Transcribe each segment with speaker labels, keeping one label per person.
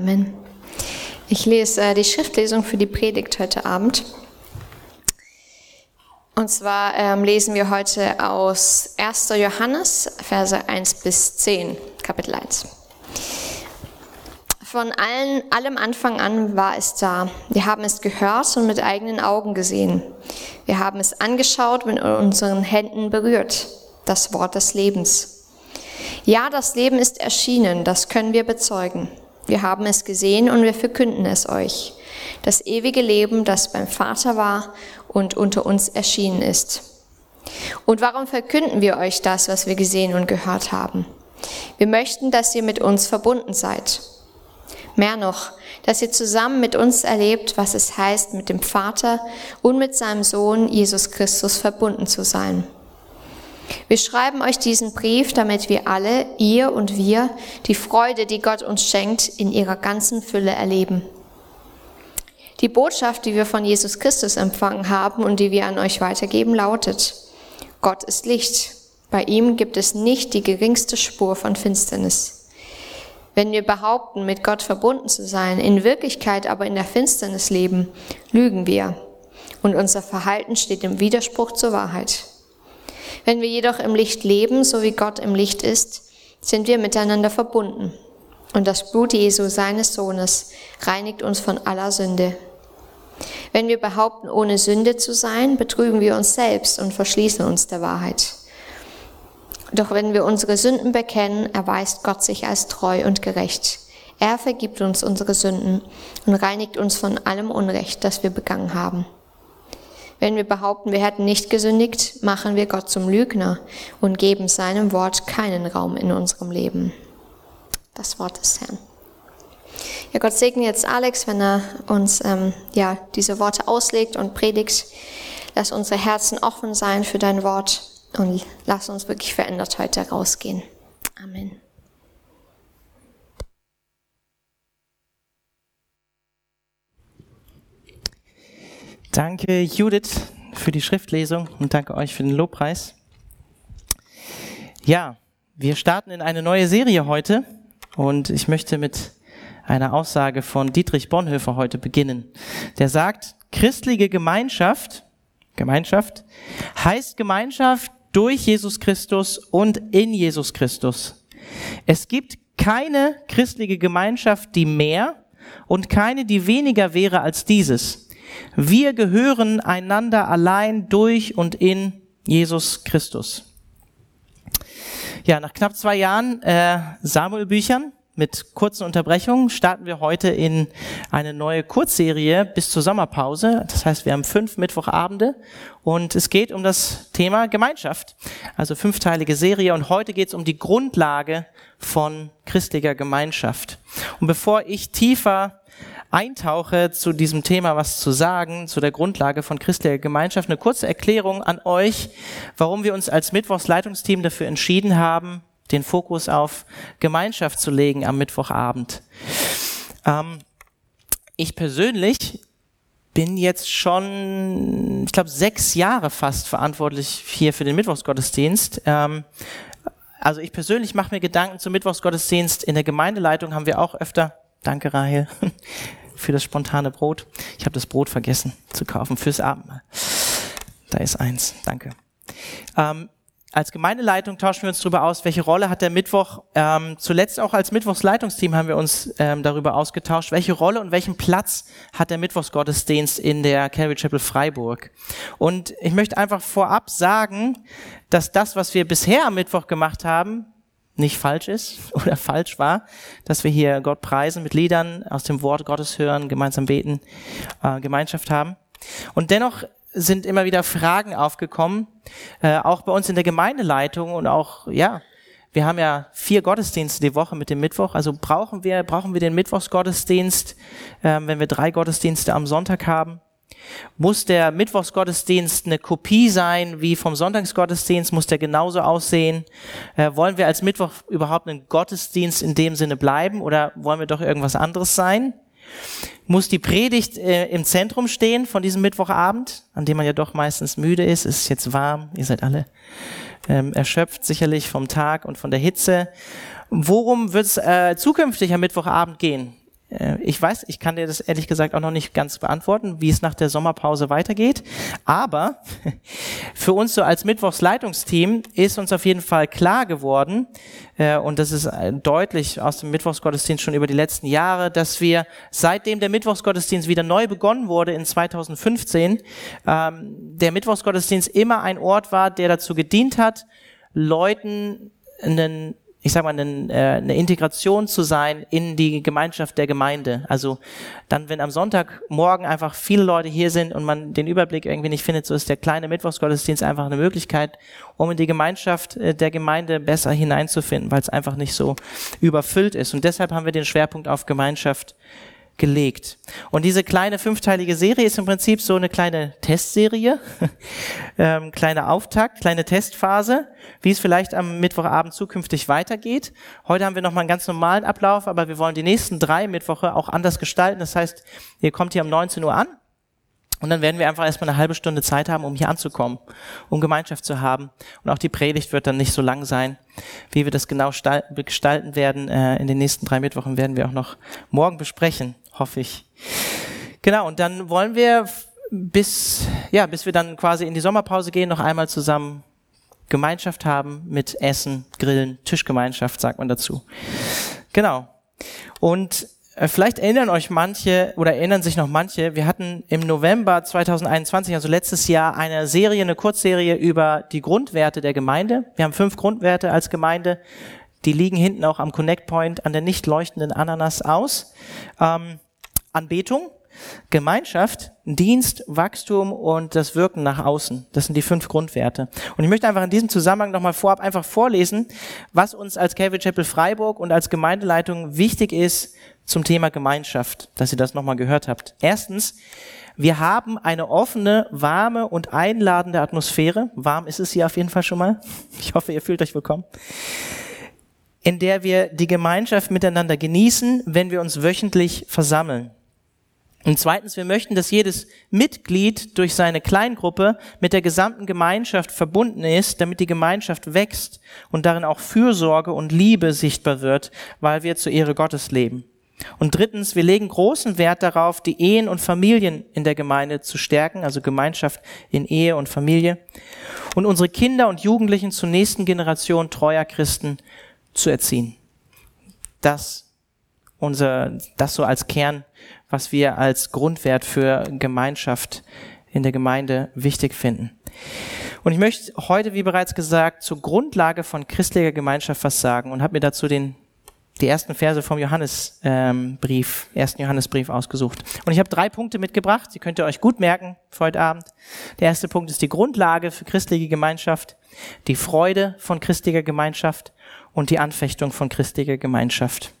Speaker 1: Amen. Ich lese äh, die Schriftlesung für die Predigt heute Abend. Und zwar ähm, lesen wir heute aus 1. Johannes, Verse 1 bis 10, Kapitel 1. Von allen, allem Anfang an war es da. Wir haben es gehört und mit eigenen Augen gesehen. Wir haben es angeschaut, mit unseren Händen berührt. Das Wort des Lebens. Ja, das Leben ist erschienen, das können wir bezeugen. Wir haben es gesehen und wir verkünden es euch. Das ewige Leben, das beim Vater war und unter uns erschienen ist. Und warum verkünden wir euch das, was wir gesehen und gehört haben? Wir möchten, dass ihr mit uns verbunden seid. Mehr noch, dass ihr zusammen mit uns erlebt, was es heißt, mit dem Vater und mit seinem Sohn Jesus Christus verbunden zu sein. Wir schreiben euch diesen Brief, damit wir alle, ihr und wir, die Freude, die Gott uns schenkt, in ihrer ganzen Fülle erleben. Die Botschaft, die wir von Jesus Christus empfangen haben und die wir an euch weitergeben, lautet, Gott ist Licht. Bei ihm gibt es nicht die geringste Spur von Finsternis. Wenn wir behaupten, mit Gott verbunden zu sein, in Wirklichkeit aber in der Finsternis leben, lügen wir. Und unser Verhalten steht im Widerspruch zur Wahrheit. Wenn wir jedoch im Licht leben, so wie Gott im Licht ist, sind wir miteinander verbunden. Und das Blut Jesu, seines Sohnes, reinigt uns von aller Sünde. Wenn wir behaupten, ohne Sünde zu sein, betrügen wir uns selbst und verschließen uns der Wahrheit. Doch wenn wir unsere Sünden bekennen, erweist Gott sich als treu und gerecht. Er vergibt uns unsere Sünden und reinigt uns von allem Unrecht, das wir begangen haben. Wenn wir behaupten, wir hätten nicht gesündigt, machen wir Gott zum Lügner und geben seinem Wort keinen Raum in unserem Leben. Das Wort des Herrn. Ja, Gott segne jetzt Alex, wenn er uns ähm, ja diese Worte auslegt und predigt. Lass unsere Herzen offen sein für dein Wort und lass uns wirklich verändert heute rausgehen. Amen.
Speaker 2: Danke Judith für die Schriftlesung und danke euch für den Lobpreis. Ja, wir starten in eine neue Serie heute und ich möchte mit einer Aussage von Dietrich Bonhoeffer heute beginnen. Der sagt, christliche Gemeinschaft, Gemeinschaft heißt Gemeinschaft durch Jesus Christus und in Jesus Christus. Es gibt keine christliche Gemeinschaft, die mehr und keine, die weniger wäre als dieses. Wir gehören einander allein durch und in Jesus Christus. Ja, nach knapp zwei Jahren äh, Samuel-Büchern mit kurzen Unterbrechungen starten wir heute in eine neue Kurzserie bis zur Sommerpause. Das heißt, wir haben fünf Mittwochabende und es geht um das Thema Gemeinschaft. Also fünfteilige Serie und heute geht es um die Grundlage von christlicher Gemeinschaft. Und bevor ich tiefer eintauche, zu diesem Thema was zu sagen, zu der Grundlage von christlicher Gemeinschaft, eine kurze Erklärung an euch, warum wir uns als Mittwochsleitungsteam dafür entschieden haben, den Fokus auf Gemeinschaft zu legen am Mittwochabend. Ähm, ich persönlich bin jetzt schon, ich glaube, sechs Jahre fast verantwortlich hier für den Mittwochsgottesdienst. Ähm, also ich persönlich mache mir Gedanken zum Mittwochsgottesdienst. In der Gemeindeleitung haben wir auch öfter, danke Rahel, für das spontane Brot. Ich habe das Brot vergessen zu kaufen fürs Abendmahl. Da ist eins, danke. Ähm, als Gemeindeleitung tauschen wir uns darüber aus, welche Rolle hat der Mittwoch. Ähm, zuletzt auch als Mittwochsleitungsteam haben wir uns ähm, darüber ausgetauscht, welche Rolle und welchen Platz hat der Mittwochsgottesdienst in der Calvary Chapel Freiburg. Und ich möchte einfach vorab sagen, dass das, was wir bisher am Mittwoch gemacht haben, nicht falsch ist oder falsch war, dass wir hier Gott preisen mit Liedern aus dem Wort Gottes hören, gemeinsam beten, äh, Gemeinschaft haben. Und dennoch sind immer wieder Fragen aufgekommen, äh, auch bei uns in der Gemeindeleitung und auch, ja, wir haben ja vier Gottesdienste die Woche mit dem Mittwoch, also brauchen wir, brauchen wir den Mittwochsgottesdienst, äh, wenn wir drei Gottesdienste am Sonntag haben? Muss der Mittwochsgottesdienst eine Kopie sein wie vom Sonntagsgottesdienst? Muss der genauso aussehen? Äh, wollen wir als Mittwoch überhaupt einen Gottesdienst in dem Sinne bleiben oder wollen wir doch irgendwas anderes sein? Muss die Predigt äh, im Zentrum stehen von diesem Mittwochabend, an dem man ja doch meistens müde ist? Es ist jetzt warm, ihr seid alle ähm, erschöpft sicherlich vom Tag und von der Hitze. Worum wird es äh, zukünftig am Mittwochabend gehen? Äh, ich weiß, ich kann dir das ehrlich gesagt auch noch nicht ganz beantworten, wie es nach der Sommerpause weitergeht. Aber für uns so als Mittwochsleitungsteam ist uns auf jeden Fall klar geworden, äh, und das ist äh, deutlich aus dem Mittwochsgottesdienst schon über die letzten Jahre, dass wir seitdem der Mittwochsgottesdienst wieder neu begonnen wurde in 2015, ähm, der Mittwochsgottesdienst immer ein Ort war, der dazu gedient hat, Leuten einen ich sag mal, eine, äh, eine Integration zu sein in die Gemeinschaft der Gemeinde. Also dann, wenn am Sonntagmorgen einfach viele Leute hier sind und man den Überblick irgendwie nicht findet, so ist der kleine Mittwochsgottesdienst einfach eine Möglichkeit, um in die Gemeinschaft äh, der Gemeinde besser hineinzufinden, weil es einfach nicht so überfüllt ist. Und deshalb haben wir den Schwerpunkt auf Gemeinschaft gelegt. Und diese kleine fünfteilige Serie ist im Prinzip so eine kleine Testserie, ähm, kleine Auftakt, kleine Testphase, wie es vielleicht am Mittwochabend zukünftig weitergeht. Heute haben wir nochmal einen ganz normalen Ablauf, aber wir wollen die nächsten drei Mittwoche auch anders gestalten. Das heißt, ihr kommt hier um 19 Uhr an und dann werden wir einfach erstmal eine halbe Stunde Zeit haben, um hier anzukommen, um Gemeinschaft zu haben. Und auch die Predigt wird dann nicht so lang sein. Wie wir das genau gestalten werden äh, in den nächsten drei Mittwochen, werden wir auch noch morgen besprechen hoffe ich. Genau, und dann wollen wir bis, ja, bis wir dann quasi in die Sommerpause gehen, noch einmal zusammen Gemeinschaft haben mit Essen, Grillen, Tischgemeinschaft, sagt man dazu. Genau. Und äh, vielleicht erinnern euch manche oder erinnern sich noch manche, wir hatten im November 2021, also letztes Jahr, eine Serie, eine Kurzserie über die Grundwerte der Gemeinde. Wir haben fünf Grundwerte als Gemeinde. Die liegen hinten auch am Connect Point an der nicht leuchtenden Ananas aus. Ähm, Anbetung, Gemeinschaft, Dienst, Wachstum und das Wirken nach außen. Das sind die fünf Grundwerte. Und ich möchte einfach in diesem Zusammenhang nochmal vorab einfach vorlesen, was uns als Calvary Chapel Freiburg und als Gemeindeleitung wichtig ist zum Thema Gemeinschaft, dass ihr das nochmal gehört habt. Erstens, wir haben eine offene, warme und einladende Atmosphäre. Warm ist es hier auf jeden Fall schon mal. Ich hoffe, ihr fühlt euch willkommen in der wir die Gemeinschaft miteinander genießen, wenn wir uns wöchentlich versammeln. Und zweitens, wir möchten, dass jedes Mitglied durch seine Kleingruppe mit der gesamten Gemeinschaft verbunden ist, damit die Gemeinschaft wächst und darin auch Fürsorge und Liebe sichtbar wird, weil wir zur Ehre Gottes leben. Und drittens, wir legen großen Wert darauf, die Ehen und Familien in der Gemeinde zu stärken, also Gemeinschaft in Ehe und Familie, und unsere Kinder und Jugendlichen zur nächsten Generation treuer Christen zu erziehen. Das unser, das so als Kern, was wir als Grundwert für Gemeinschaft in der Gemeinde wichtig finden. Und ich möchte heute, wie bereits gesagt, zur Grundlage von christlicher Gemeinschaft was sagen und habe mir dazu den die ersten Verse vom Johannesbrief, ähm, ersten Johannesbrief ausgesucht. Und ich habe drei Punkte mitgebracht, die könnt ihr euch gut merken für heute Abend. Der erste Punkt ist die Grundlage für christliche Gemeinschaft, die Freude von christlicher Gemeinschaft und die Anfechtung von christlicher Gemeinschaft.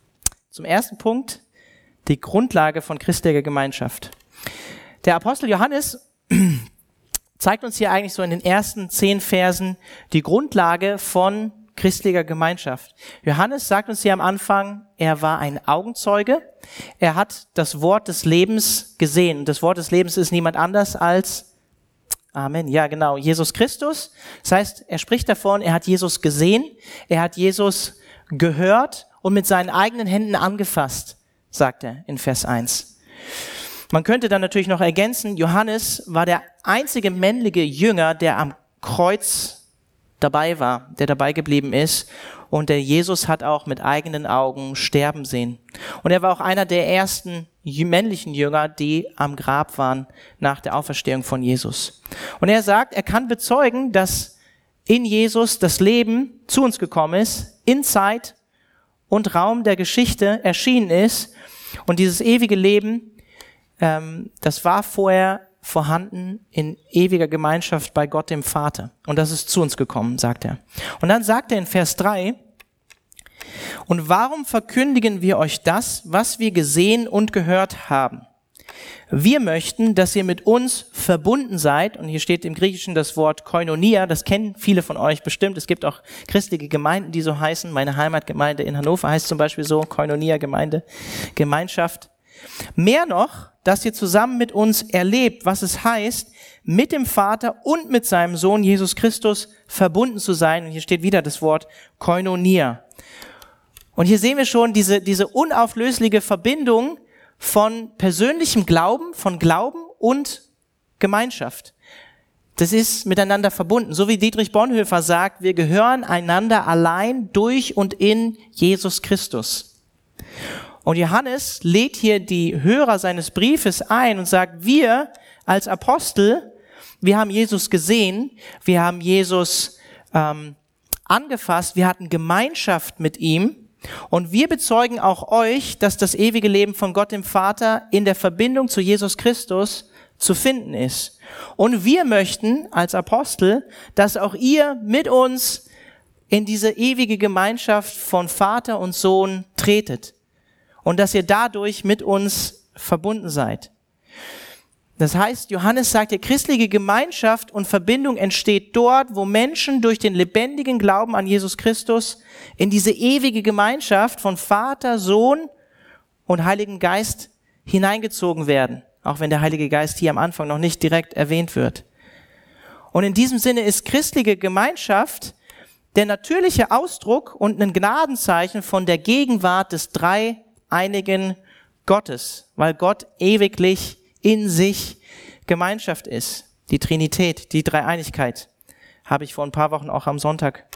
Speaker 2: Zum ersten Punkt, die Grundlage von christlicher Gemeinschaft. Der Apostel Johannes zeigt uns hier eigentlich so in den ersten zehn Versen die Grundlage von christlicher Gemeinschaft. Johannes sagt uns hier am Anfang, er war ein Augenzeuge. Er hat das Wort des Lebens gesehen. Das Wort des Lebens ist niemand anders als Amen. Ja, genau. Jesus Christus. Das heißt, er spricht davon, er hat Jesus gesehen, er hat Jesus gehört und mit seinen eigenen Händen angefasst, sagt er in Vers 1. Man könnte dann natürlich noch ergänzen, Johannes war der einzige männliche Jünger, der am Kreuz dabei war, der dabei geblieben ist und der Jesus hat auch mit eigenen Augen sterben sehen. Und er war auch einer der ersten männlichen Jünger, die am Grab waren nach der Auferstehung von Jesus. Und er sagt, er kann bezeugen, dass in Jesus das Leben zu uns gekommen ist, in Zeit und Raum der Geschichte erschienen ist. Und dieses ewige Leben, ähm, das war vorher vorhanden in ewiger Gemeinschaft bei Gott dem Vater. Und das ist zu uns gekommen, sagt er. Und dann sagt er in Vers 3, und warum verkündigen wir euch das, was wir gesehen und gehört haben? Wir möchten, dass ihr mit uns verbunden seid. Und hier steht im Griechischen das Wort Koinonia. Das kennen viele von euch bestimmt. Es gibt auch christliche Gemeinden, die so heißen. Meine Heimatgemeinde in Hannover heißt zum Beispiel so Koinonia Gemeinde, Gemeinschaft. Mehr noch, dass ihr zusammen mit uns erlebt, was es heißt, mit dem Vater und mit seinem Sohn Jesus Christus verbunden zu sein. Und hier steht wieder das Wort Koinonia. Und hier sehen wir schon diese, diese unauflösliche Verbindung von persönlichem Glauben, von Glauben und Gemeinschaft. Das ist miteinander verbunden. So wie Dietrich Bonhoeffer sagt, wir gehören einander allein durch und in Jesus Christus. Und Johannes lädt hier die Hörer seines Briefes ein und sagt, wir als Apostel, wir haben Jesus gesehen, wir haben Jesus ähm, angefasst, wir hatten Gemeinschaft mit ihm und wir bezeugen auch euch, dass das ewige Leben von Gott dem Vater in der Verbindung zu Jesus Christus zu finden ist. Und wir möchten als Apostel, dass auch ihr mit uns in diese ewige Gemeinschaft von Vater und Sohn tretet und dass ihr dadurch mit uns verbunden seid. Das heißt, Johannes sagt, die christliche Gemeinschaft und Verbindung entsteht dort, wo Menschen durch den lebendigen Glauben an Jesus Christus in diese ewige Gemeinschaft von Vater, Sohn und Heiligen Geist hineingezogen werden, auch wenn der Heilige Geist hier am Anfang noch nicht direkt erwähnt wird. Und in diesem Sinne ist christliche Gemeinschaft der natürliche Ausdruck und ein Gnadenzeichen von der Gegenwart des dreieinigen Gottes, weil Gott ewiglich in sich Gemeinschaft ist. Die Trinität, die Dreieinigkeit, habe ich vor ein paar Wochen auch am Sonntag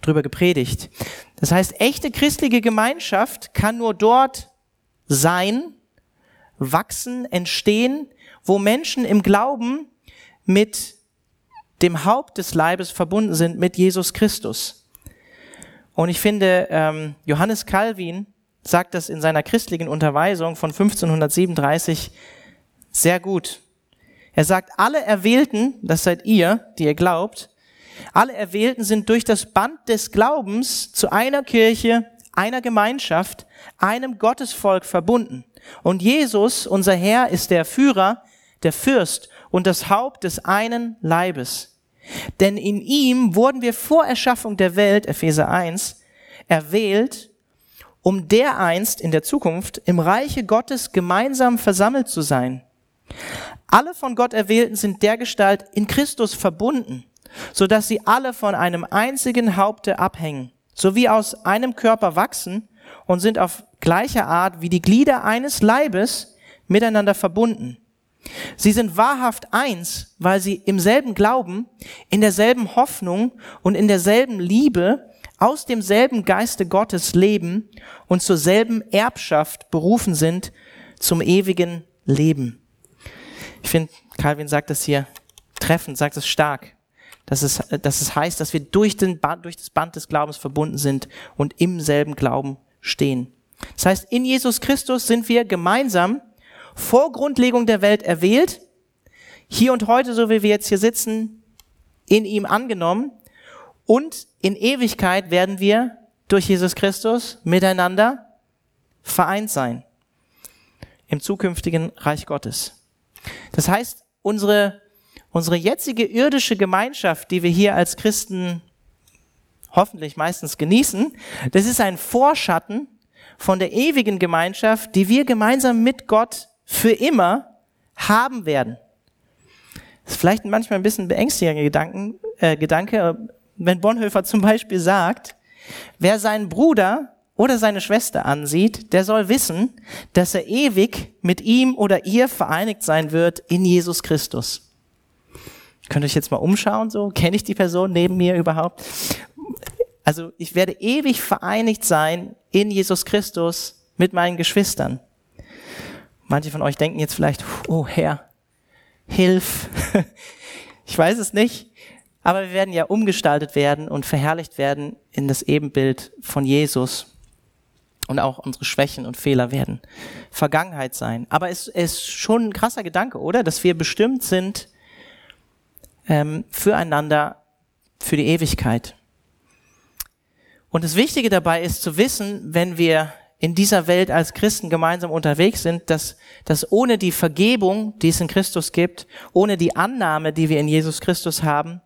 Speaker 2: drüber gepredigt. Das heißt, echte christliche Gemeinschaft kann nur dort sein, wachsen, entstehen, wo Menschen im Glauben mit dem Haupt des Leibes verbunden sind, mit Jesus Christus. Und ich finde, ähm, Johannes Calvin sagt das in seiner christlichen Unterweisung von 1537 sehr gut. Er sagt, alle Erwählten, das seid ihr, die ihr glaubt, alle Erwählten sind durch das Band des Glaubens zu einer Kirche, einer Gemeinschaft, einem Gottesvolk verbunden. Und Jesus, unser Herr, ist der Führer, der Fürst und das Haupt des einen Leibes. Denn in ihm wurden wir vor Erschaffung der Welt, Epheser 1, erwählt, um dereinst in der Zukunft im Reiche Gottes gemeinsam versammelt zu sein. Alle von Gott Erwählten sind dergestalt in Christus verbunden, so dass sie alle von einem einzigen Haupte abhängen, sowie aus einem Körper wachsen und sind auf gleiche Art wie die Glieder eines Leibes miteinander verbunden. Sie sind wahrhaft eins, weil sie im selben Glauben, in derselben Hoffnung und in derselben Liebe aus demselben Geiste Gottes leben und zur selben Erbschaft berufen sind zum ewigen Leben. Ich finde, Calvin sagt das hier treffend, sagt es stark, dass es, dass es heißt, dass wir durch, den Band, durch das Band des Glaubens verbunden sind und im selben Glauben stehen. Das heißt, in Jesus Christus sind wir gemeinsam vor Grundlegung der Welt erwählt, hier und heute, so wie wir jetzt hier sitzen, in ihm angenommen und in Ewigkeit werden wir durch Jesus Christus miteinander vereint sein im zukünftigen Reich Gottes. Das heißt, unsere, unsere jetzige irdische Gemeinschaft, die wir hier als Christen hoffentlich meistens genießen, das ist ein Vorschatten von der ewigen Gemeinschaft, die wir gemeinsam mit Gott für immer haben werden. Das ist vielleicht manchmal ein bisschen beängstigender Gedanken, äh, Gedanke, wenn Bonhoeffer zum Beispiel sagt, wer seinen Bruder oder seine Schwester ansieht, der soll wissen, dass er ewig mit ihm oder ihr vereinigt sein wird in Jesus Christus. Könnt ihr euch jetzt mal umschauen, so? Kenne ich die Person neben mir überhaupt? Also ich werde ewig vereinigt sein in Jesus Christus mit meinen Geschwistern. Manche von euch denken jetzt vielleicht, oh Herr, hilf. Ich weiß es nicht. Aber wir werden ja umgestaltet werden und verherrlicht werden in das Ebenbild von Jesus und auch unsere Schwächen und Fehler werden Vergangenheit sein. Aber es ist schon ein krasser Gedanke, oder? Dass wir bestimmt sind ähm, füreinander für die Ewigkeit. Und das Wichtige dabei ist zu wissen, wenn wir in dieser Welt als Christen gemeinsam unterwegs sind, dass, dass ohne die Vergebung, die es in Christus gibt, ohne die Annahme, die wir in Jesus Christus haben,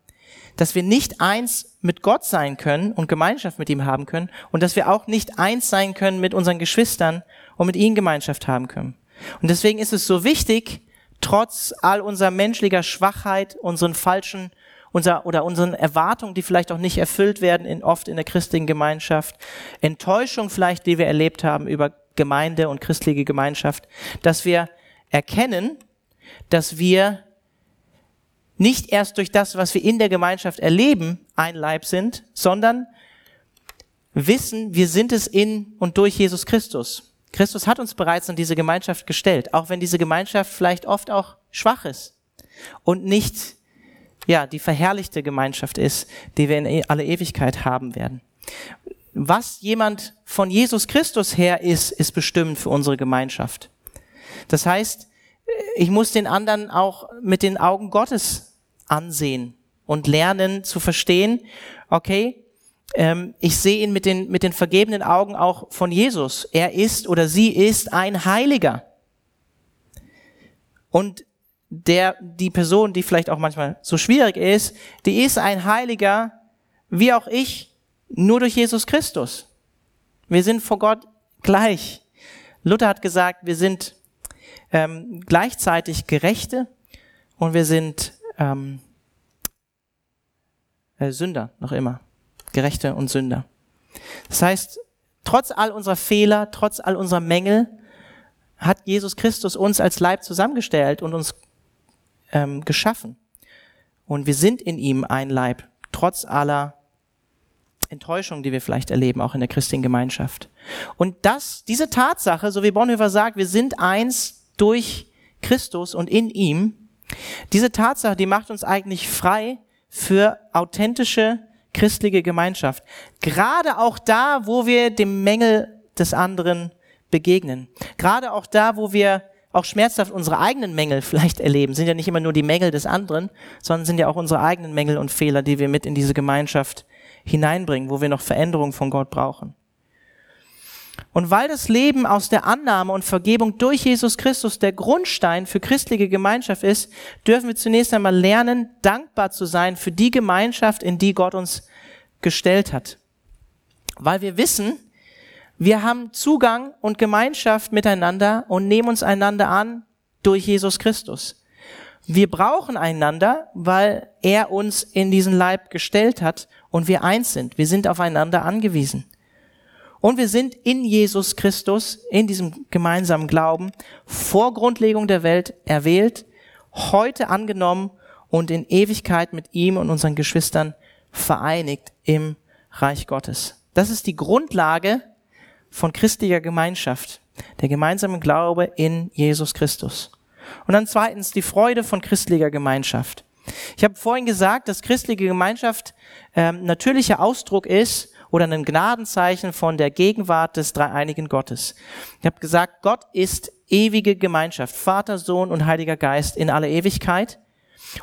Speaker 2: dass wir nicht eins mit Gott sein können und Gemeinschaft mit ihm haben können und dass wir auch nicht eins sein können mit unseren Geschwistern und mit ihnen Gemeinschaft haben können. Und deswegen ist es so wichtig, trotz all unserer menschlicher Schwachheit, unseren falschen unser, oder unseren Erwartungen, die vielleicht auch nicht erfüllt werden, in, oft in der christlichen Gemeinschaft, Enttäuschung vielleicht, die wir erlebt haben über Gemeinde und christliche Gemeinschaft, dass wir erkennen, dass wir nicht erst durch das, was wir in der Gemeinschaft erleben, ein Leib sind, sondern wissen, wir sind es in und durch Jesus Christus. Christus hat uns bereits in diese Gemeinschaft gestellt, auch wenn diese Gemeinschaft vielleicht oft auch schwach ist und nicht ja, die verherrlichte Gemeinschaft ist, die wir in e-, alle Ewigkeit haben werden. Was jemand von Jesus Christus her ist, ist bestimmt für unsere Gemeinschaft. Das heißt, ich muss den anderen auch mit den Augen Gottes ansehen und lernen zu verstehen, okay, ähm, ich sehe ihn mit den, mit den vergebenen Augen auch von Jesus. Er ist oder sie ist ein Heiliger. Und der, die Person, die vielleicht auch manchmal so schwierig ist, die ist ein Heiliger, wie auch ich, nur durch Jesus Christus. Wir sind vor Gott gleich. Luther hat gesagt, wir sind ähm, gleichzeitig Gerechte und wir sind ähm, äh, Sünder noch immer. Gerechte und Sünder. Das heißt, trotz all unserer Fehler, trotz all unserer Mängel, hat Jesus Christus uns als Leib zusammengestellt und uns ähm, geschaffen. Und wir sind in ihm ein Leib, trotz aller Enttäuschung, die wir vielleicht erleben, auch in der christlichen Gemeinschaft. Und das, diese Tatsache, so wie Bonhoeffer sagt, wir sind eins durch Christus und in ihm, diese Tatsache, die macht uns eigentlich frei für authentische christliche Gemeinschaft. Gerade auch da, wo wir dem Mängel des anderen begegnen. Gerade auch da, wo wir auch schmerzhaft unsere eigenen Mängel vielleicht erleben, sind ja nicht immer nur die Mängel des anderen, sondern sind ja auch unsere eigenen Mängel und Fehler, die wir mit in diese Gemeinschaft hineinbringen, wo wir noch Veränderung von Gott brauchen. Und weil das Leben aus der Annahme und Vergebung durch Jesus Christus der Grundstein für christliche Gemeinschaft ist, dürfen wir zunächst einmal lernen, dankbar zu sein für die Gemeinschaft, in die Gott uns gestellt hat. Weil wir wissen, wir haben Zugang und Gemeinschaft miteinander und nehmen uns einander an durch Jesus Christus. Wir brauchen einander, weil er uns in diesen Leib gestellt hat und wir eins sind. Wir sind aufeinander angewiesen. Und wir sind in Jesus Christus, in diesem gemeinsamen Glauben, vor Grundlegung der Welt erwählt, heute angenommen und in Ewigkeit mit ihm und unseren Geschwistern vereinigt im Reich Gottes. Das ist die Grundlage von christlicher Gemeinschaft, der gemeinsame Glaube in Jesus Christus. Und dann zweitens die Freude von christlicher Gemeinschaft. Ich habe vorhin gesagt, dass christliche Gemeinschaft ähm, natürlicher Ausdruck ist oder ein Gnadenzeichen von der Gegenwart des dreieinigen Gottes. Ich habe gesagt, Gott ist ewige Gemeinschaft, Vater, Sohn und Heiliger Geist in aller Ewigkeit.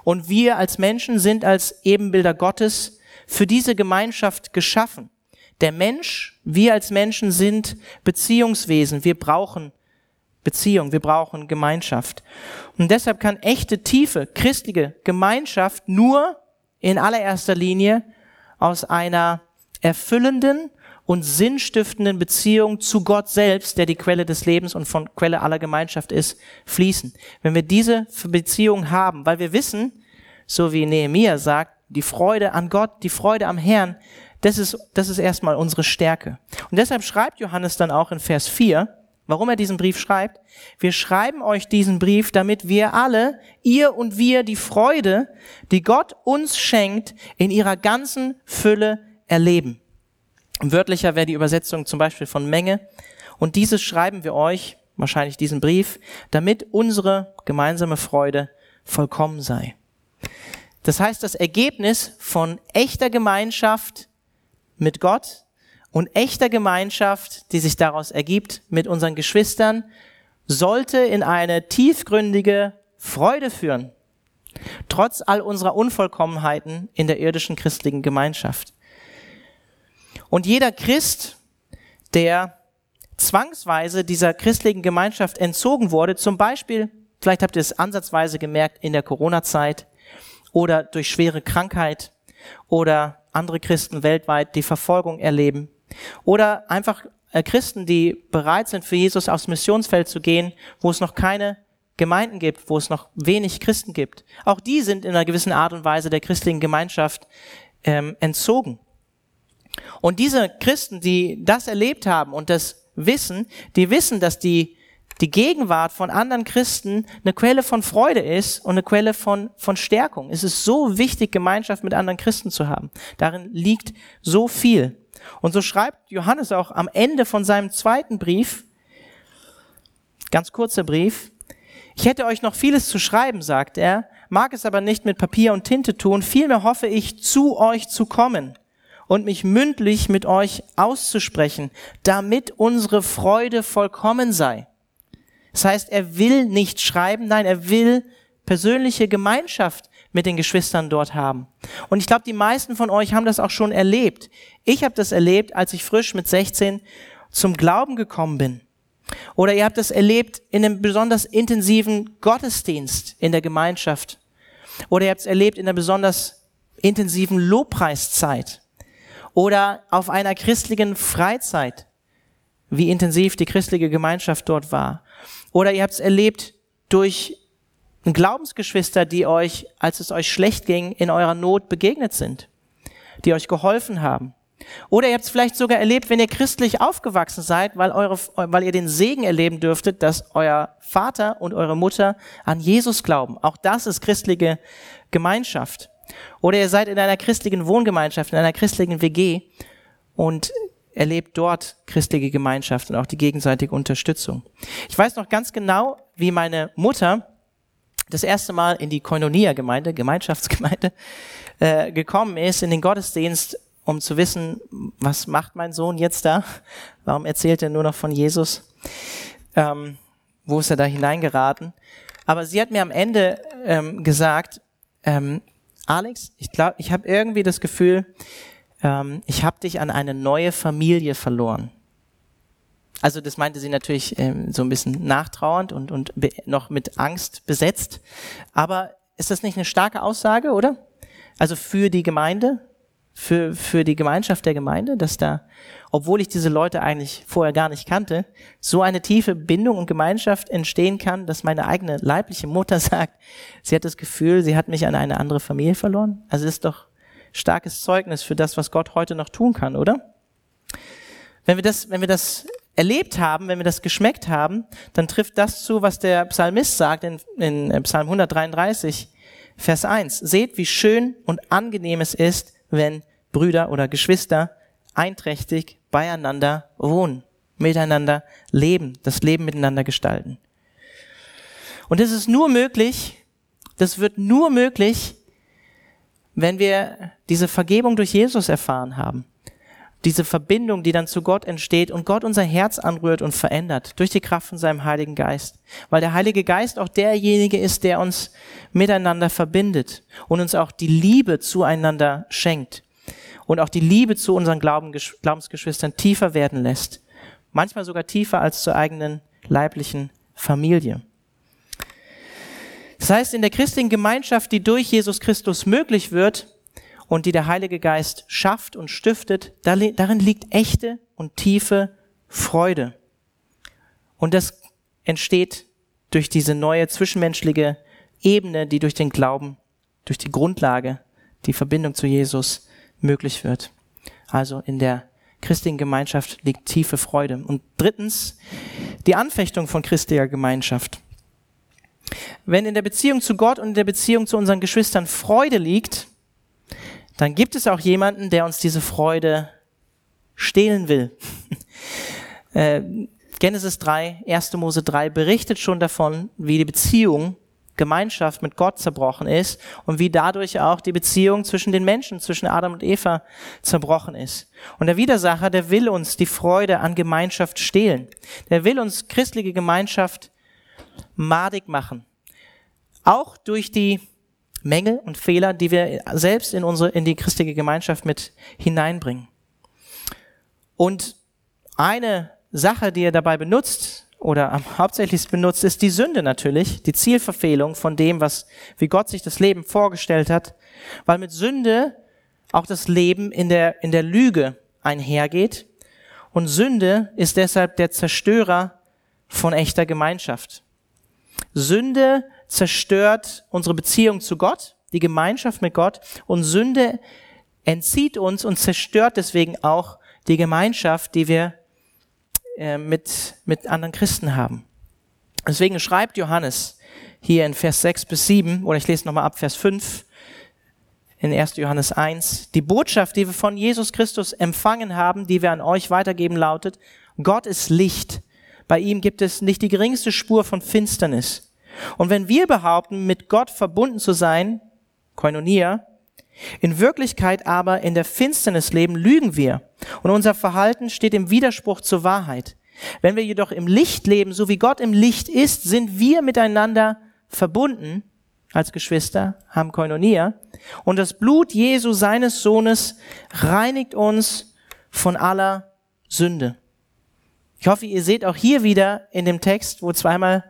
Speaker 2: Und wir als Menschen sind als Ebenbilder Gottes für diese Gemeinschaft geschaffen. Der Mensch, wir als Menschen sind Beziehungswesen. Wir brauchen Beziehung, wir brauchen Gemeinschaft. Und deshalb kann echte, tiefe, christliche Gemeinschaft nur in allererster Linie aus einer erfüllenden und sinnstiftenden Beziehung zu Gott selbst, der die Quelle des Lebens und von Quelle aller Gemeinschaft ist, fließen. Wenn wir diese Beziehung haben, weil wir wissen, so wie Nehemiah sagt, die Freude an Gott, die Freude am Herrn, das ist, das ist erstmal unsere Stärke. Und deshalb schreibt Johannes dann auch in Vers 4, warum er diesen Brief schreibt. Wir schreiben euch diesen Brief, damit wir alle, ihr und wir, die Freude, die Gott uns schenkt, in ihrer ganzen Fülle erleben. Wörtlicher wäre die Übersetzung zum Beispiel von Menge. Und dieses schreiben wir euch, wahrscheinlich diesen Brief, damit unsere gemeinsame Freude vollkommen sei. Das heißt, das Ergebnis von echter Gemeinschaft mit Gott und echter Gemeinschaft, die sich daraus ergibt mit unseren Geschwistern, sollte in eine tiefgründige Freude führen, trotz all unserer Unvollkommenheiten in der irdischen christlichen Gemeinschaft. Und jeder Christ, der zwangsweise dieser christlichen Gemeinschaft entzogen wurde, zum Beispiel, vielleicht habt ihr es ansatzweise gemerkt, in der Corona-Zeit oder durch schwere Krankheit oder andere Christen weltweit die Verfolgung erleben oder einfach äh, Christen, die bereit sind, für Jesus aufs Missionsfeld zu gehen, wo es noch keine Gemeinden gibt, wo es noch wenig Christen gibt. Auch die sind in einer gewissen Art und Weise der christlichen Gemeinschaft ähm, entzogen. Und diese Christen, die das erlebt haben und das wissen, die wissen, dass die, die Gegenwart von anderen Christen eine Quelle von Freude ist und eine Quelle von, von Stärkung. Es ist so wichtig, Gemeinschaft mit anderen Christen zu haben. Darin liegt so viel. Und so schreibt Johannes auch am Ende von seinem zweiten Brief, ganz kurzer Brief, ich hätte euch noch vieles zu schreiben, sagt er, mag es aber nicht mit Papier und Tinte tun, vielmehr hoffe ich, zu euch zu kommen und mich mündlich mit euch auszusprechen, damit unsere Freude vollkommen sei. Das heißt, er will nicht schreiben, nein, er will persönliche Gemeinschaft mit den Geschwistern dort haben. Und ich glaube, die meisten von euch haben das auch schon erlebt. Ich habe das erlebt, als ich frisch mit 16 zum Glauben gekommen bin. Oder ihr habt das erlebt in einem besonders intensiven Gottesdienst in der Gemeinschaft. Oder ihr habt es erlebt in einer besonders intensiven Lobpreiszeit oder auf einer christlichen Freizeit, wie intensiv die christliche Gemeinschaft dort war. Oder ihr habt es erlebt durch Glaubensgeschwister, die euch, als es euch schlecht ging, in eurer Not begegnet sind, die euch geholfen haben. Oder ihr habt es vielleicht sogar erlebt, wenn ihr christlich aufgewachsen seid, weil, eure, weil ihr den Segen erleben dürftet, dass euer Vater und eure Mutter an Jesus glauben. Auch das ist christliche Gemeinschaft. Oder ihr seid in einer christlichen Wohngemeinschaft, in einer christlichen WG und erlebt dort christliche Gemeinschaft und auch die gegenseitige Unterstützung. Ich weiß noch ganz genau, wie meine Mutter das erste Mal in die Koinonia-Gemeinde, Gemeinschaftsgemeinde, äh, gekommen ist, in den Gottesdienst, um zu wissen, was macht mein Sohn jetzt da? Warum erzählt er nur noch von Jesus? Ähm, wo ist er da hineingeraten? Aber sie hat mir am Ende ähm, gesagt, ähm, Alex, ich glaube, ich habe irgendwie das Gefühl, ähm, ich habe dich an eine neue Familie verloren. Also das meinte sie natürlich ähm, so ein bisschen nachtrauernd und, und noch mit Angst besetzt. Aber ist das nicht eine starke Aussage, oder? Also für die Gemeinde, für, für die Gemeinschaft der Gemeinde, dass da, obwohl ich diese Leute eigentlich vorher gar nicht kannte, so eine tiefe Bindung und Gemeinschaft entstehen kann, dass meine eigene leibliche Mutter sagt, sie hat das Gefühl, sie hat mich an eine andere Familie verloren. Also ist doch starkes Zeugnis für das, was Gott heute noch tun kann, oder? Wenn wir das, wenn wir das erlebt haben, wenn wir das geschmeckt haben, dann trifft das zu, was der Psalmist sagt in, in Psalm 133, Vers 1. Seht, wie schön und angenehm es ist, wenn Brüder oder Geschwister einträchtig beieinander wohnen, miteinander leben, das Leben miteinander gestalten. Und das ist nur möglich, das wird nur möglich, wenn wir diese Vergebung durch Jesus erfahren haben. Diese Verbindung, die dann zu Gott entsteht und Gott unser Herz anrührt und verändert durch die Kraft von seinem Heiligen Geist. Weil der Heilige Geist auch derjenige ist, der uns miteinander verbindet und uns auch die Liebe zueinander schenkt und auch die Liebe zu unseren Glaubensgeschwistern tiefer werden lässt. Manchmal sogar tiefer als zur eigenen leiblichen Familie. Das heißt, in der christlichen Gemeinschaft, die durch Jesus Christus möglich wird, und die der Heilige Geist schafft und stiftet, darin liegt echte und tiefe Freude. Und das entsteht durch diese neue zwischenmenschliche Ebene, die durch den Glauben, durch die Grundlage, die Verbindung zu Jesus möglich wird. Also in der christlichen Gemeinschaft liegt tiefe Freude. Und drittens, die Anfechtung von christlicher Gemeinschaft. Wenn in der Beziehung zu Gott und in der Beziehung zu unseren Geschwistern Freude liegt, dann gibt es auch jemanden, der uns diese Freude stehlen will. äh, Genesis 3, 1. Mose 3 berichtet schon davon, wie die Beziehung, Gemeinschaft mit Gott zerbrochen ist und wie dadurch auch die Beziehung zwischen den Menschen, zwischen Adam und Eva zerbrochen ist. Und der Widersacher, der will uns die Freude an Gemeinschaft stehlen. Der will uns christliche Gemeinschaft madig machen. Auch durch die Mängel und Fehler, die wir selbst in unsere, in die christliche Gemeinschaft mit hineinbringen. Und eine Sache, die er dabei benutzt oder am hauptsächlich benutzt, ist die Sünde natürlich, die Zielverfehlung von dem, was, wie Gott sich das Leben vorgestellt hat, weil mit Sünde auch das Leben in der, in der Lüge einhergeht. Und Sünde ist deshalb der Zerstörer von echter Gemeinschaft. Sünde zerstört unsere Beziehung zu Gott, die Gemeinschaft mit Gott und Sünde entzieht uns und zerstört deswegen auch die Gemeinschaft, die wir äh, mit, mit anderen Christen haben. Deswegen schreibt Johannes hier in Vers 6 bis 7, oder ich lese nochmal ab Vers 5 in 1. Johannes 1, die Botschaft, die wir von Jesus Christus empfangen haben, die wir an euch weitergeben, lautet, Gott ist Licht. Bei ihm gibt es nicht die geringste Spur von Finsternis. Und wenn wir behaupten, mit Gott verbunden zu sein, Koinonia, in Wirklichkeit aber in der Finsternis leben, lügen wir. Und unser Verhalten steht im Widerspruch zur Wahrheit. Wenn wir jedoch im Licht leben, so wie Gott im Licht ist, sind wir miteinander verbunden als Geschwister, haben Koinonia. Und das Blut Jesu, seines Sohnes, reinigt uns von aller Sünde. Ich hoffe, ihr seht auch hier wieder in dem Text, wo zweimal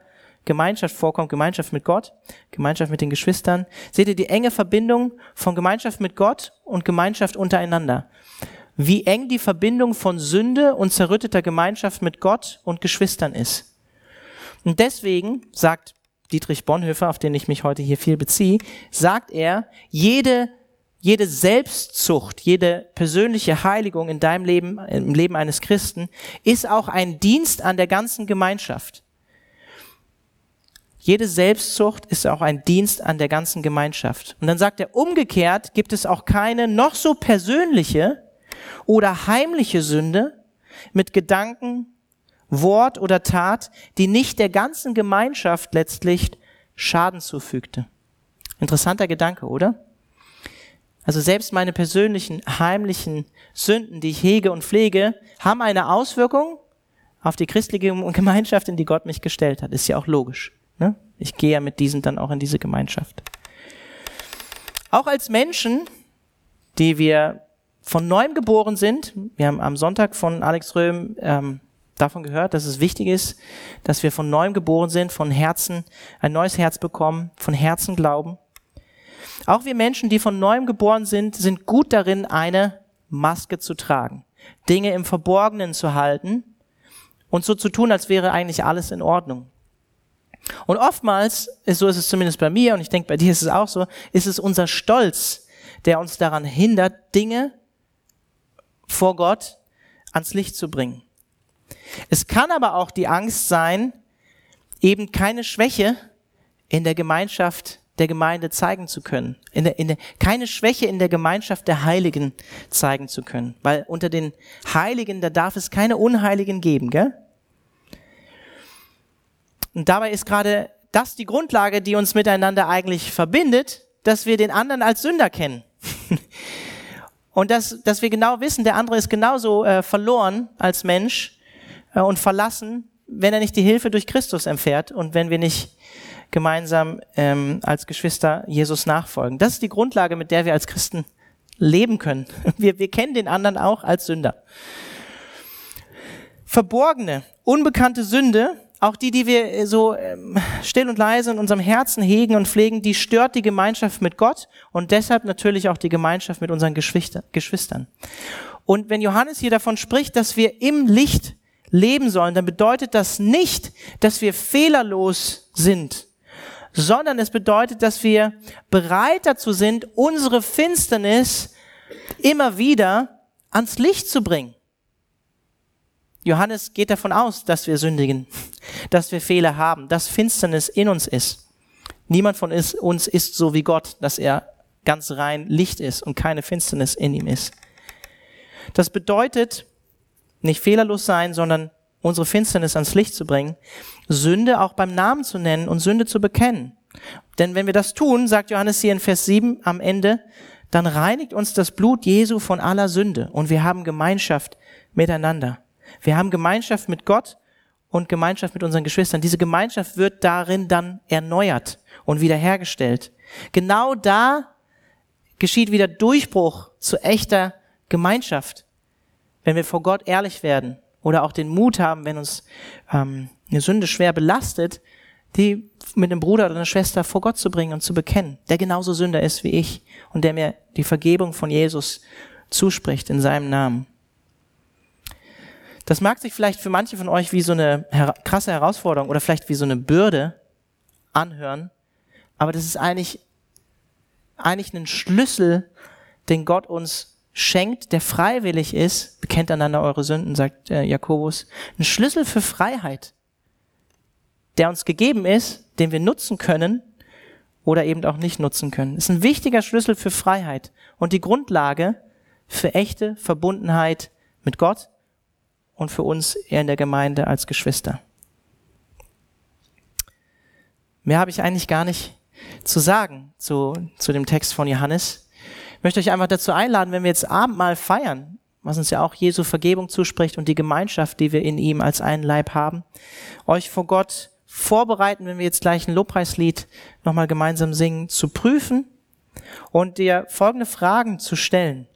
Speaker 2: Gemeinschaft vorkommt, Gemeinschaft mit Gott, Gemeinschaft mit den Geschwistern. Seht ihr die enge Verbindung von Gemeinschaft mit Gott und Gemeinschaft untereinander? Wie eng die Verbindung von Sünde und zerrütteter Gemeinschaft mit Gott und Geschwistern ist. Und deswegen sagt Dietrich Bonhoeffer, auf den ich mich heute hier viel beziehe, sagt er, jede, jede Selbstzucht, jede persönliche Heiligung in deinem Leben, im Leben eines Christen, ist auch ein Dienst an der ganzen Gemeinschaft. Jede Selbstzucht ist auch ein Dienst an der ganzen Gemeinschaft. Und dann sagt er, umgekehrt gibt es auch keine noch so persönliche oder heimliche Sünde mit Gedanken, Wort oder Tat, die nicht der ganzen Gemeinschaft letztlich Schaden zufügte. Interessanter Gedanke, oder? Also selbst meine persönlichen heimlichen Sünden, die ich hege und pflege, haben eine Auswirkung auf die christliche Gemeinschaft, in die Gott mich gestellt hat. Ist ja auch logisch. Ne? Ich gehe ja mit diesen dann auch in diese Gemeinschaft. Auch als Menschen, die wir von neuem geboren sind, wir haben am Sonntag von Alex Röhm ähm, davon gehört, dass es wichtig ist, dass wir von neuem geboren sind, von Herzen ein neues Herz bekommen, von Herzen glauben. Auch wir Menschen, die von neuem geboren sind, sind gut darin, eine Maske zu tragen, Dinge im Verborgenen zu halten und so zu tun, als wäre eigentlich alles in Ordnung. Und oftmals, so ist es zumindest bei mir und ich denke, bei dir ist es auch so, ist es unser Stolz, der uns daran hindert, Dinge vor Gott ans Licht zu bringen. Es kann aber auch die Angst sein, eben keine Schwäche in der Gemeinschaft der Gemeinde zeigen zu können. In der, in der, keine Schwäche in der Gemeinschaft der Heiligen zeigen zu können. Weil unter den Heiligen, da darf es keine Unheiligen geben, gell? Und dabei ist gerade das die Grundlage, die uns miteinander eigentlich verbindet, dass wir den anderen als Sünder kennen. und dass, dass wir genau wissen, der andere ist genauso äh, verloren als Mensch äh, und verlassen, wenn er nicht die Hilfe durch Christus empfährt und wenn wir nicht gemeinsam ähm, als Geschwister Jesus nachfolgen. Das ist die Grundlage, mit der wir als Christen leben können. Wir, wir kennen den anderen auch als Sünder. Verborgene, unbekannte Sünde auch die, die wir äh, so ähm, still und leise in unserem Herzen hegen und pflegen, die stört die Gemeinschaft mit Gott und deshalb natürlich auch die Gemeinschaft mit unseren Geschwistern. Und wenn Johannes hier davon spricht, dass wir im Licht leben sollen, dann bedeutet das nicht, dass wir fehlerlos sind, sondern es bedeutet, dass wir bereit dazu sind, unsere Finsternis immer wieder ans Licht zu bringen. Johannes geht davon aus, dass wir sündigen, dass wir Fehler haben, dass Finsternis in uns ist. Niemand von uns ist so wie Gott, dass er ganz rein Licht ist und keine Finsternis in ihm ist. Das bedeutet, nicht fehlerlos sein, sondern unsere Finsternis ans Licht zu bringen, Sünde auch beim Namen zu nennen und Sünde zu bekennen. Denn wenn wir das tun, sagt Johannes hier in Vers 7 am Ende, dann reinigt uns das Blut Jesu von aller Sünde und wir haben Gemeinschaft miteinander. Wir haben Gemeinschaft mit Gott und Gemeinschaft mit unseren Geschwistern. Diese Gemeinschaft wird darin dann erneuert und wiederhergestellt. Genau da geschieht wieder Durchbruch zu echter Gemeinschaft. Wenn wir vor Gott ehrlich werden oder auch den Mut haben, wenn uns ähm, eine Sünde schwer belastet, die mit einem Bruder oder einer Schwester vor Gott zu bringen und zu bekennen, der genauso Sünder ist wie ich und der mir die Vergebung von Jesus zuspricht in seinem Namen. Das mag sich vielleicht für manche von euch wie so eine her krasse Herausforderung oder vielleicht wie so eine Bürde anhören, aber das ist eigentlich, eigentlich ein Schlüssel, den Gott uns schenkt, der freiwillig ist, bekennt einander eure Sünden, sagt äh, Jakobus, ein Schlüssel für Freiheit, der uns gegeben ist, den wir nutzen können oder eben auch nicht nutzen können. Das ist ein wichtiger Schlüssel für Freiheit und die Grundlage für echte Verbundenheit mit Gott und für uns in der Gemeinde als Geschwister. Mehr habe ich eigentlich gar nicht zu sagen zu, zu dem Text von Johannes. Ich möchte euch einfach dazu einladen, wenn wir jetzt Abendmahl feiern, was uns ja auch Jesu Vergebung zuspricht und die Gemeinschaft, die wir in ihm als einen Leib haben, euch vor Gott vorbereiten, wenn wir jetzt gleich ein Lobpreislied nochmal gemeinsam singen, zu prüfen und dir folgende Fragen zu stellen.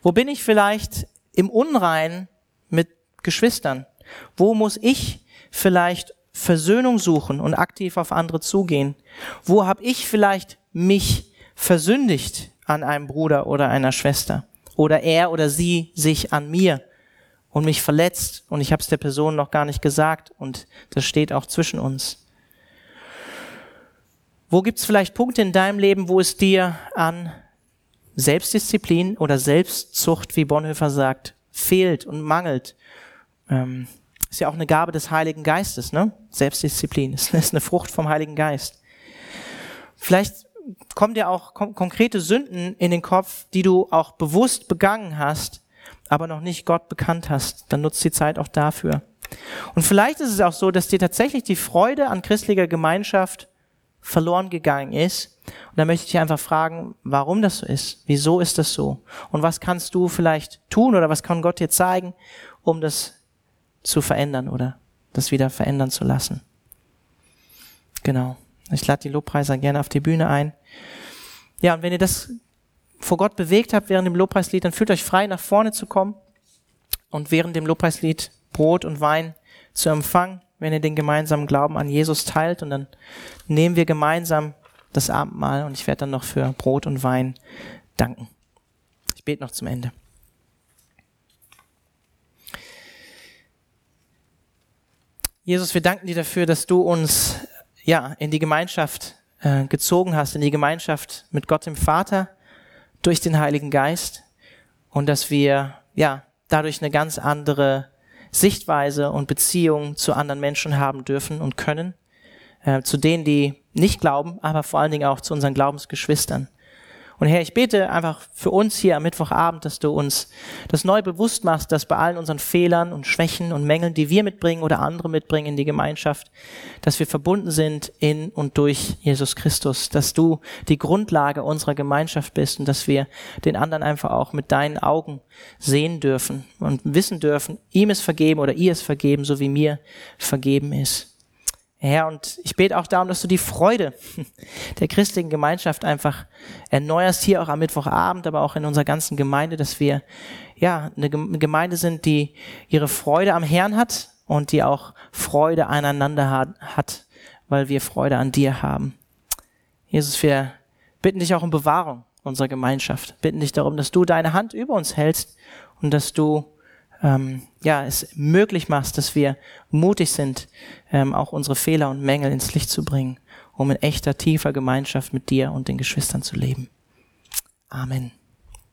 Speaker 2: Wo bin ich vielleicht im Unrein mit Geschwistern? Wo muss ich vielleicht Versöhnung suchen und aktiv auf andere zugehen? Wo habe ich vielleicht mich versündigt an einem Bruder oder einer Schwester? Oder er oder sie sich an mir und mich verletzt und ich habe es der Person noch gar nicht gesagt und das steht auch zwischen uns. Wo gibt es vielleicht Punkte in deinem Leben, wo es dir an Selbstdisziplin oder Selbstzucht, wie Bonhoeffer sagt, fehlt und mangelt? Ähm, ist ja auch eine Gabe des Heiligen Geistes, ne? Selbstdisziplin ist, ist eine Frucht vom Heiligen Geist. Vielleicht kommen dir auch kon konkrete Sünden in den Kopf, die du auch bewusst begangen hast, aber noch nicht Gott bekannt hast, dann nutzt die Zeit auch dafür. Und vielleicht ist es auch so, dass dir tatsächlich die Freude an christlicher Gemeinschaft verloren gegangen ist. Und da möchte ich dich einfach fragen, warum das so ist. Wieso ist das so? Und was kannst du vielleicht tun oder was kann Gott dir zeigen, um das zu verändern oder das wieder verändern zu lassen? Genau. Ich lade die Lobpreiser gerne auf die Bühne ein. Ja, und wenn ihr das vor Gott bewegt habt während dem Lobpreislied, dann fühlt euch frei, nach vorne zu kommen und während dem Lobpreislied Brot und Wein zu empfangen, wenn ihr den gemeinsamen Glauben an Jesus teilt. Und dann nehmen wir gemeinsam das Abendmahl und ich werde dann noch für Brot und Wein danken. Ich bete noch zum Ende. Jesus, wir danken dir dafür, dass du uns ja in die Gemeinschaft äh, gezogen hast, in die Gemeinschaft mit Gott dem Vater durch den Heiligen Geist und dass wir ja dadurch eine ganz andere Sichtweise und Beziehung zu anderen Menschen haben dürfen und können, äh, zu denen, die nicht glauben, aber vor allen Dingen auch zu unseren Glaubensgeschwistern. Und Herr, ich bete einfach für uns hier am Mittwochabend, dass du uns das neu bewusst machst, dass bei allen unseren Fehlern und Schwächen und Mängeln, die wir mitbringen oder andere mitbringen in die Gemeinschaft, dass wir verbunden sind in und durch Jesus Christus, dass du die Grundlage unserer Gemeinschaft bist und dass wir den anderen einfach auch mit deinen Augen sehen dürfen und wissen dürfen, ihm ist vergeben oder ihr ist vergeben, so wie mir vergeben ist. Herr, und ich bete auch darum, dass du die Freude der christlichen Gemeinschaft einfach erneuerst, hier auch am Mittwochabend, aber auch in unserer ganzen Gemeinde, dass wir, ja, eine Gemeinde sind, die ihre Freude am Herrn hat und die auch Freude aneinander hat, weil wir Freude an dir haben. Jesus, wir bitten dich auch um Bewahrung unserer Gemeinschaft, bitten dich darum, dass du deine Hand über uns hältst und dass du ähm, ja, es möglich machst, dass wir mutig sind, ähm, auch unsere Fehler und Mängel ins Licht zu bringen, um in echter, tiefer Gemeinschaft mit dir und den Geschwistern zu leben. Amen.